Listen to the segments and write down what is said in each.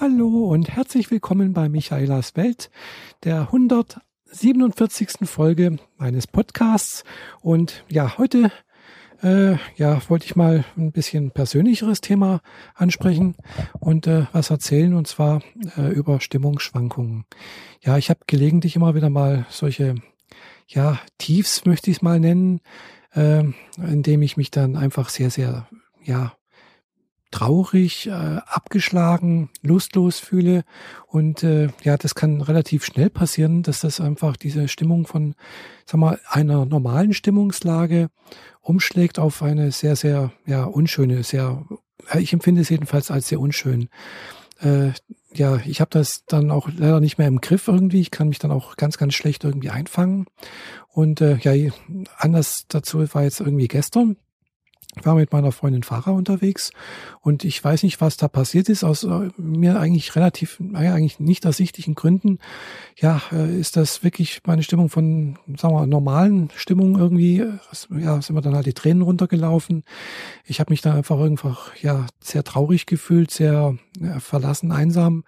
Hallo und herzlich willkommen bei Michaelas Welt, der 147. Folge meines Podcasts. Und ja, heute äh, ja, wollte ich mal ein bisschen persönlicheres Thema ansprechen und äh, was erzählen, und zwar äh, über Stimmungsschwankungen. Ja, ich habe gelegentlich immer wieder mal solche, ja, Tiefs möchte ich es mal nennen, äh, indem ich mich dann einfach sehr, sehr, ja, traurig, äh, abgeschlagen, lustlos fühle. Und äh, ja, das kann relativ schnell passieren, dass das einfach diese Stimmung von, sag mal, einer normalen Stimmungslage umschlägt auf eine sehr, sehr, ja, unschöne, sehr, ich empfinde es jedenfalls als sehr unschön. Äh, ja, ich habe das dann auch leider nicht mehr im Griff irgendwie. Ich kann mich dann auch ganz, ganz schlecht irgendwie einfangen. Und äh, ja, anders dazu war jetzt irgendwie gestern war mit meiner Freundin Fahrer unterwegs und ich weiß nicht, was da passiert ist, aus äh, mir eigentlich relativ, eigentlich nicht ersichtlichen Gründen. Ja, äh, ist das wirklich meine Stimmung von, sagen wir, normalen Stimmung irgendwie, äh, ja, sind wir dann halt die Tränen runtergelaufen. Ich habe mich dann einfach einfach, ja, sehr traurig gefühlt, sehr ja, verlassen, einsam.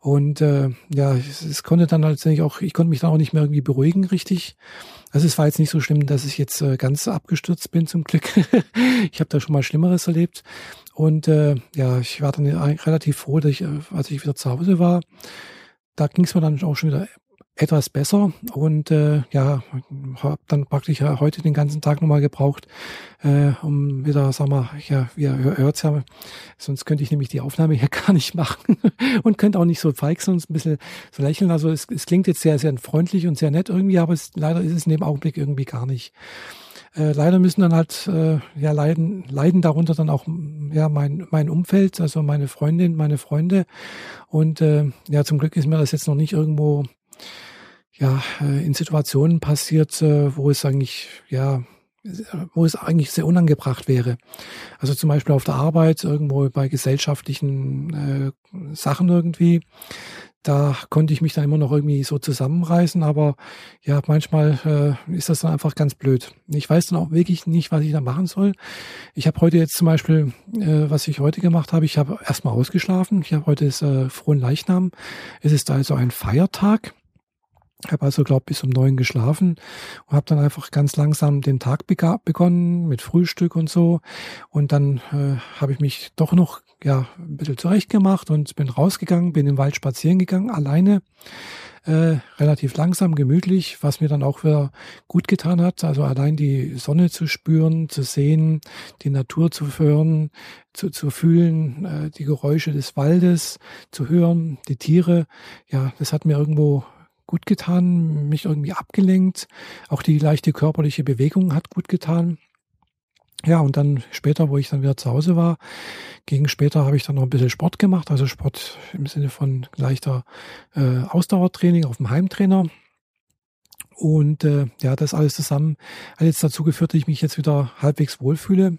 Und äh, ja, es, es konnte dann letztendlich auch, ich konnte mich dann auch nicht mehr irgendwie beruhigen, richtig. Also es war jetzt nicht so schlimm, dass ich jetzt äh, ganz abgestürzt bin, zum Glück. ich habe da schon mal Schlimmeres erlebt. Und äh, ja, ich war dann relativ froh, dass ich, äh, als ich wieder zu Hause war, da ging es mir dann auch schon wieder etwas besser und äh, ja, habe dann praktisch heute den ganzen Tag nochmal gebraucht, äh, um wieder, sag mal, ja, ihr hört ja, sonst könnte ich nämlich die Aufnahme hier gar nicht machen und könnte auch nicht so feig und ein bisschen so lächeln. Also es, es klingt jetzt sehr, sehr freundlich und sehr nett irgendwie, aber es, leider ist es in dem Augenblick irgendwie gar nicht. Äh, leider müssen dann halt äh, ja leiden leiden darunter dann auch ja mein mein Umfeld also meine Freundin meine Freunde und äh, ja zum Glück ist mir das jetzt noch nicht irgendwo ja, äh, in Situationen passiert, äh, wo es eigentlich, ja, wo es eigentlich sehr unangebracht wäre. Also zum Beispiel auf der Arbeit, irgendwo bei gesellschaftlichen äh, Sachen irgendwie. Da konnte ich mich dann immer noch irgendwie so zusammenreißen, aber ja, manchmal äh, ist das dann einfach ganz blöd. Ich weiß dann auch wirklich nicht, was ich da machen soll. Ich habe heute jetzt zum Beispiel, äh, was ich heute gemacht habe, ich habe erstmal ausgeschlafen. Ich habe heute ist äh, frohen Leichnam. Es ist also ein Feiertag. Habe also, glaube bis um neun geschlafen und habe dann einfach ganz langsam den Tag begonnen mit Frühstück und so. Und dann äh, habe ich mich doch noch ja ein bisschen zurecht gemacht und bin rausgegangen, bin im Wald spazieren gegangen, alleine, äh, relativ langsam, gemütlich, was mir dann auch wieder gut getan hat. Also allein die Sonne zu spüren, zu sehen, die Natur zu hören, zu, zu fühlen, äh, die Geräusche des Waldes zu hören, die Tiere. Ja, das hat mir irgendwo gut getan, mich irgendwie abgelenkt. Auch die leichte körperliche Bewegung hat gut getan. Ja, und dann später, wo ich dann wieder zu Hause war, gegen später habe ich dann noch ein bisschen Sport gemacht, also Sport im Sinne von leichter äh, Ausdauertraining auf dem Heimtrainer. Und äh, ja, das alles zusammen hat jetzt dazu geführt, dass ich mich jetzt wieder halbwegs wohlfühle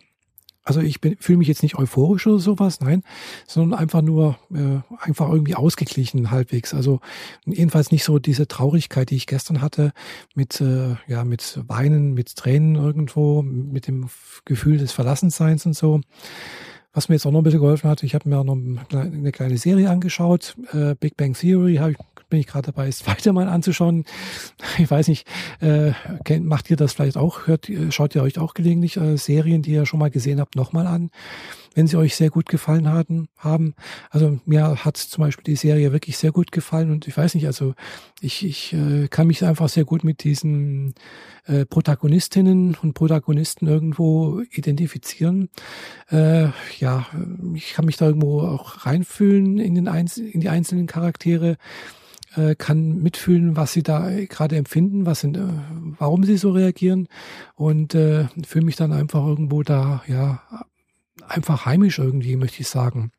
also ich fühle mich jetzt nicht euphorisch oder sowas, nein, sondern einfach nur äh, einfach irgendwie ausgeglichen halbwegs. Also jedenfalls nicht so diese Traurigkeit, die ich gestern hatte, mit äh, ja mit Weinen, mit Tränen irgendwo, mit dem Gefühl des Verlassenseins und so. Was mir jetzt auch noch ein bisschen geholfen hat, ich habe mir noch eine kleine Serie angeschaut, äh, Big Bang Theory, hab ich, bin ich gerade dabei, es weiter mal anzuschauen. Ich weiß nicht, äh, macht ihr das vielleicht auch? Hört, schaut ihr euch auch gelegentlich äh, Serien, die ihr schon mal gesehen habt, nochmal an? wenn sie euch sehr gut gefallen hatten, haben. Also mir hat zum Beispiel die Serie wirklich sehr gut gefallen und ich weiß nicht, also ich, ich äh, kann mich einfach sehr gut mit diesen äh, Protagonistinnen und Protagonisten irgendwo identifizieren. Äh, ja, ich kann mich da irgendwo auch reinfühlen in, den Einz in die einzelnen Charaktere äh, kann mitfühlen, was sie da gerade empfinden, was sind, äh, warum sie so reagieren und äh, fühle mich dann einfach irgendwo da ja einfach heimisch irgendwie, möchte ich sagen.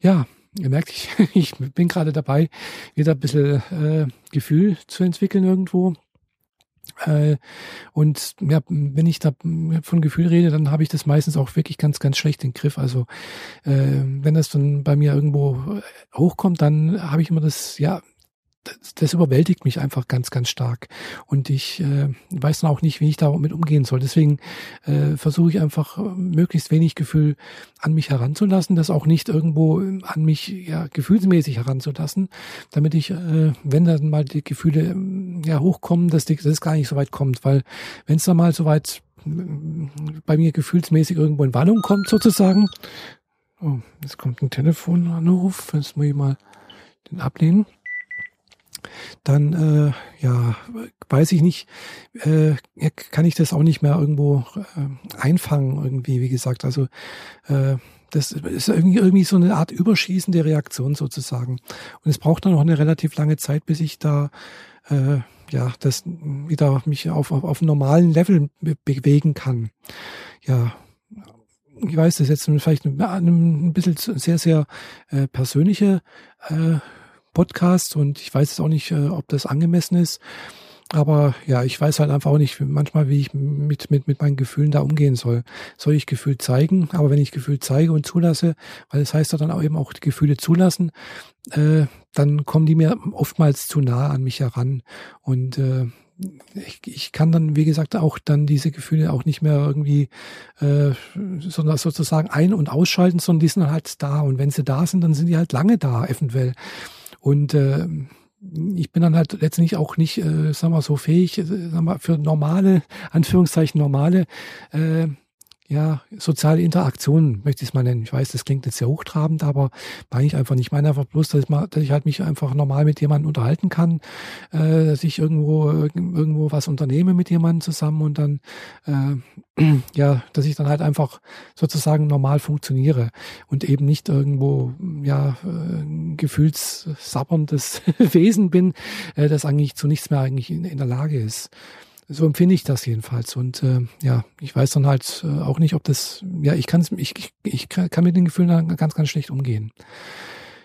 Ja, ihr merkt, ich, ich bin gerade dabei, wieder ein bisschen äh, Gefühl zu entwickeln irgendwo. Äh, und ja, wenn ich da von Gefühl rede, dann habe ich das meistens auch wirklich ganz, ganz schlecht im Griff. Also äh, wenn das dann bei mir irgendwo hochkommt, dann habe ich immer das, ja, das, das überwältigt mich einfach ganz, ganz stark. Und ich äh, weiß dann auch nicht, wie ich damit umgehen soll. Deswegen äh, versuche ich einfach möglichst wenig Gefühl an mich heranzulassen, das auch nicht irgendwo an mich ja, gefühlsmäßig heranzulassen, damit ich, äh, wenn dann mal die Gefühle ja hochkommen, dass, die, dass es gar nicht so weit kommt. Weil wenn es dann mal so weit bei mir gefühlsmäßig irgendwo in Wallung kommt, sozusagen. Oh, jetzt kommt ein Telefonanruf. Jetzt muss ich mal den ablehnen. Dann, äh, ja, weiß ich nicht, äh, kann ich das auch nicht mehr irgendwo äh, einfangen, irgendwie, wie gesagt. Also, äh, das ist irgendwie, irgendwie so eine Art überschießende Reaktion sozusagen. Und es braucht dann noch eine relativ lange Zeit, bis ich da äh, ja, das wieder mich auf, auf, auf einem normalen Level bewegen kann. Ja, ich weiß, das ist jetzt vielleicht ein, ein bisschen sehr, sehr äh, persönliche äh, Podcast und ich weiß auch nicht, äh, ob das angemessen ist. Aber ja, ich weiß halt einfach auch nicht manchmal, wie ich mit, mit, mit meinen Gefühlen da umgehen soll. Soll ich Gefühl zeigen? Aber wenn ich Gefühl zeige und zulasse, weil das heißt ja dann auch eben auch die Gefühle zulassen, äh, dann kommen die mir oftmals zu nah an mich heran. Und äh, ich, ich kann dann, wie gesagt, auch dann diese Gefühle auch nicht mehr irgendwie äh, sozusagen ein- und ausschalten, sondern die sind halt da. Und wenn sie da sind, dann sind die halt lange da, eventuell. Und äh, ich bin dann halt letztendlich auch nicht, äh, wir so fähig, äh, sagen wir, für normale, Anführungszeichen normale äh, ja, soziale Interaktionen möchte ich es mal nennen. Ich weiß, das klingt jetzt sehr hochtrabend, aber meine ich einfach nicht. Ich meine einfach bloß, dass ich, mal, dass ich halt mich einfach normal mit jemandem unterhalten kann, äh, dass ich irgendwo irgendwo was unternehme mit jemandem zusammen und dann äh, ja, dass ich dann halt einfach sozusagen normal funktioniere und eben nicht irgendwo ja äh, gefühlssabberndes Wesen bin, äh, das eigentlich zu nichts mehr eigentlich in, in der Lage ist. So empfinde ich das jedenfalls. Und äh, ja, ich weiß dann halt äh, auch nicht, ob das, ja, ich kann ich, ich, ich kann mit den Gefühlen dann ganz, ganz schlecht umgehen.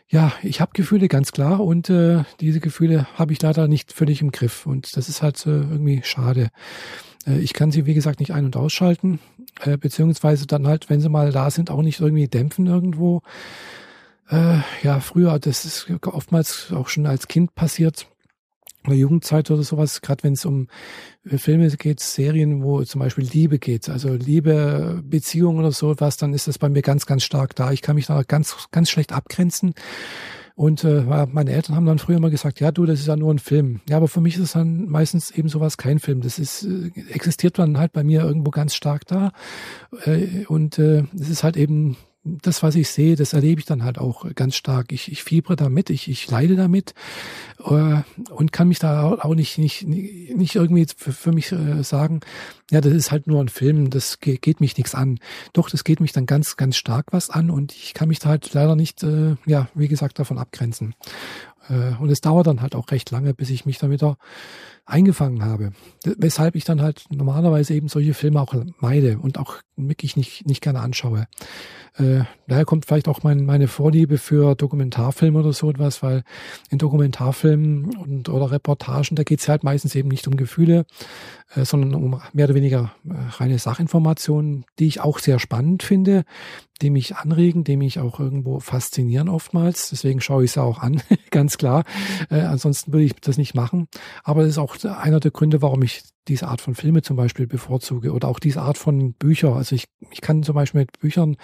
Ja, ich habe Gefühle ganz klar und äh, diese Gefühle habe ich leider nicht völlig im Griff. Und das ist halt äh, irgendwie schade. Äh, ich kann sie, wie gesagt, nicht ein- und ausschalten, äh, beziehungsweise dann halt, wenn sie mal da sind, auch nicht irgendwie dämpfen irgendwo. Äh, ja, früher, das ist oftmals auch schon als Kind passiert, oder Jugendzeit oder sowas, gerade wenn es um äh, Filme geht, Serien, wo zum Beispiel Liebe geht, also Liebe, Beziehung oder sowas, dann ist das bei mir ganz, ganz stark da. Ich kann mich da ganz, ganz schlecht abgrenzen. Und äh, meine Eltern haben dann früher mal gesagt, ja du, das ist ja nur ein Film. Ja, aber für mich ist es dann meistens eben sowas kein Film. Das ist äh, existiert dann halt bei mir irgendwo ganz stark da. Äh, und äh, es ist halt eben das, was ich sehe, das erlebe ich dann halt auch ganz stark. Ich, ich fiebre damit, ich, ich leide damit äh, und kann mich da auch nicht, nicht, nicht irgendwie für, für mich äh, sagen, ja, das ist halt nur ein Film, das geht, geht mich nichts an. Doch, das geht mich dann ganz, ganz stark was an und ich kann mich da halt leider nicht, äh, ja, wie gesagt, davon abgrenzen. Äh, und es dauert dann halt auch recht lange, bis ich mich da wieder eingefangen habe. Weshalb ich dann halt normalerweise eben solche Filme auch meide und auch wirklich nicht, nicht gerne anschaue. Äh, daher kommt vielleicht auch mein, meine Vorliebe für Dokumentarfilme oder so etwas, weil in Dokumentarfilmen und oder Reportagen, da geht es halt meistens eben nicht um Gefühle, äh, sondern um mehr oder weniger äh, reine Sachinformationen, die ich auch sehr spannend finde, die mich anregen, die mich auch irgendwo faszinieren oftmals. Deswegen schaue ich es auch an, ganz klar. Äh, ansonsten würde ich das nicht machen. Aber das ist auch einer der Gründe, warum ich diese Art von Filme zum Beispiel bevorzuge oder auch diese Art von Bücher. Also ich, ich kann zum Beispiel mit Büchern,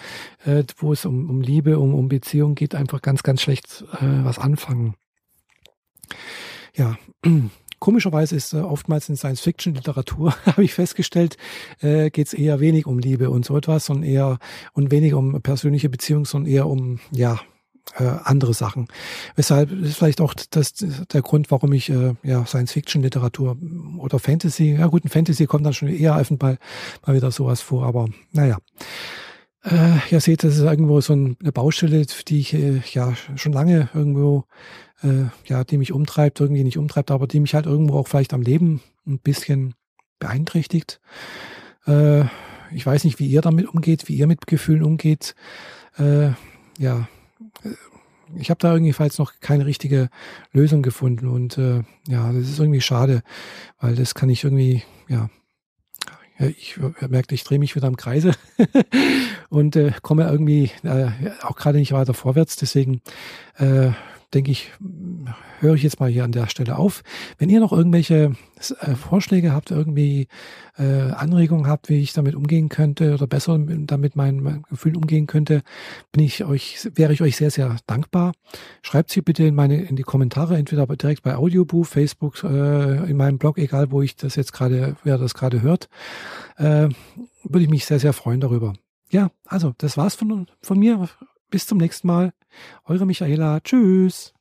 äh, wo es um, um Liebe, um, um Beziehung geht, einfach ganz, ganz schlecht äh, was anfangen. Ja, komischerweise ist äh, oftmals in Science-Fiction-Literatur, habe ich festgestellt, äh, geht es eher wenig um Liebe und so etwas, sondern eher und weniger um persönliche Beziehungen, sondern eher um ja äh, andere Sachen. Weshalb ist vielleicht auch das der Grund, warum ich äh, ja Science-Fiction-Literatur oder Fantasy, ja gut, ein Fantasy kommt dann schon eher mal, mal wieder sowas vor, aber naja. Äh, ihr seht, das ist irgendwo so eine Baustelle, die ich äh, ja schon lange irgendwo, äh, ja, die mich umtreibt, irgendwie nicht umtreibt, aber die mich halt irgendwo auch vielleicht am Leben ein bisschen beeinträchtigt. Äh, ich weiß nicht, wie ihr damit umgeht, wie ihr mit Gefühlen umgeht. Äh, ja, ich habe da irgendwie falls noch keine richtige Lösung gefunden und äh, ja, das ist irgendwie schade, weil das kann ich irgendwie, ja, ich merke, ich drehe mich wieder im Kreise und äh, komme irgendwie äh, auch gerade nicht weiter vorwärts. Deswegen äh, denke ich, höre ich jetzt mal hier an der Stelle auf. Wenn ihr noch irgendwelche äh, Vorschläge habt, irgendwie äh, Anregungen habt, wie ich damit umgehen könnte oder besser damit mein, mein Gefühl umgehen könnte, bin ich euch, wäre ich euch sehr, sehr dankbar. Schreibt sie bitte in meine, in die Kommentare, entweder direkt bei Audioboo, Facebook, äh, in meinem Blog, egal wo ich das jetzt gerade, wer das gerade hört, äh, würde ich mich sehr, sehr freuen darüber. Ja, also das war's von, von mir. Bis zum nächsten Mal. Eure Michaela. Tschüss.